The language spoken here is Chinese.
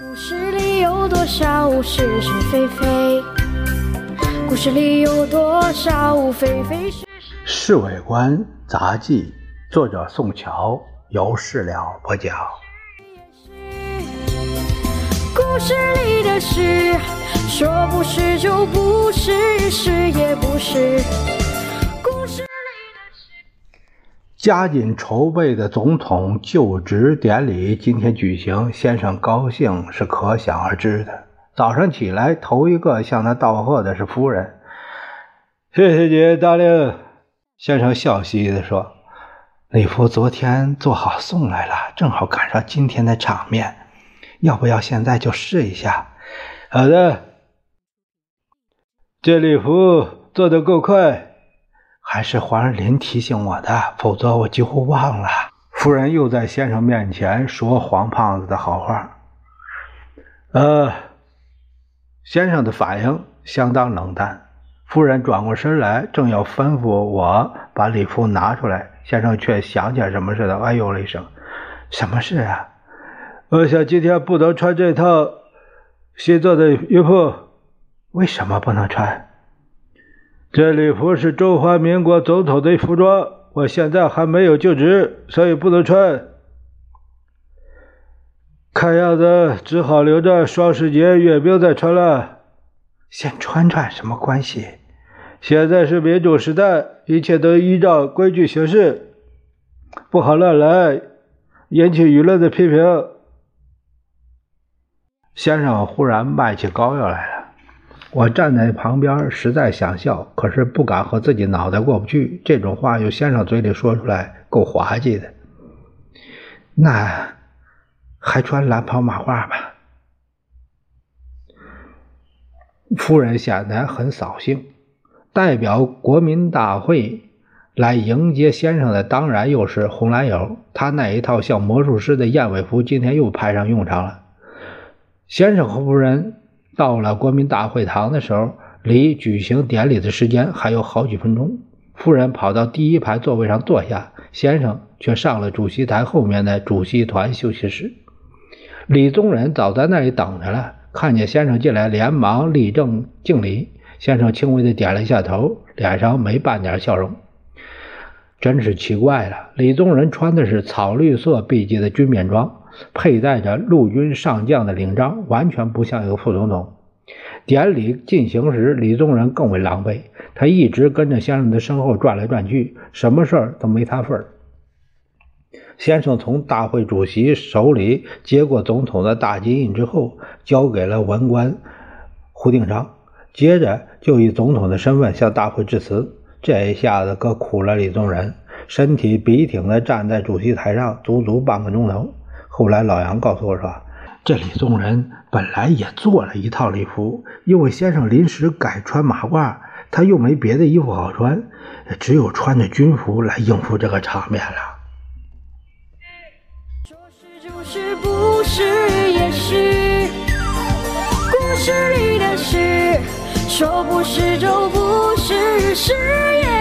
故事里有多少是是非非？故事里有多少非非是是？《侍卫官杂记》作者宋乔，由事了播讲。故事里的事，说不是就不是，是也不是。加紧筹备的总统就职典礼今天举行，先生高兴是可想而知的。早上起来，头一个向他道贺的是夫人。谢谢你，大令。先生笑嘻嘻地说：“礼服昨天做好送来了，正好赶上今天的场面。要不要现在就试一下？”好的。这礼服做的够快，还是皇上您提醒我的，否则我几乎忘了。夫人又在先生面前说黄胖子的好话。呃，先生的反应相当冷淡。夫人转过身来，正要吩咐我把礼服拿出来，先生却想起什么似的，哎呦了一声：“什么事啊？”我想今天不能穿这套新做的衣服。为什么不能穿？这礼服是中华民国总统的服装，我现在还没有就职，所以不能穿。看样子只好留着双十节阅兵再穿了。先穿穿什么关系？现在是民主时代，一切都依照规矩行事，不好乱来，引起舆论的批评。先生忽然卖起膏药来了，我站在旁边，实在想笑，可是不敢和自己脑袋过不去。这种话由先生嘴里说出来，够滑稽的。那还穿蓝袍马褂吧？夫人显得很扫兴。代表国民大会来迎接先生的，当然又是红蓝友。他那一套像魔术师的燕尾服，今天又派上用场了。先生和夫人到了国民大会堂的时候，离举行典礼的时间还有好几分钟。夫人跑到第一排座位上坐下，先生却上了主席台后面的主席团休息室。李宗仁早在那里等着了，看见先生进来，连忙立正敬礼。先生轻微的点了一下头，脸上没半点笑容。真是奇怪了，李宗仁穿的是草绿色笔迹的军便装，佩戴着陆军上将的领章，完全不像一个副总统。典礼进行时，李宗仁更为狼狈，他一直跟着先生的身后转来转去，什么事儿都没他份儿。先生从大会主席手里接过总统的大金印之后，交给了文官胡定章。接着就以总统的身份向大会致辞，这一下子可苦了李宗仁，身体笔挺地站在主席台上足足半个钟头。后来老杨告诉我说，这李宗仁本来也做了一套礼服，因为先生临时改穿马褂，他又没别的衣服好穿，只有穿着军服来应付这个场面了。说是就是，不是也是，故事里的事。说不是就不是，是也。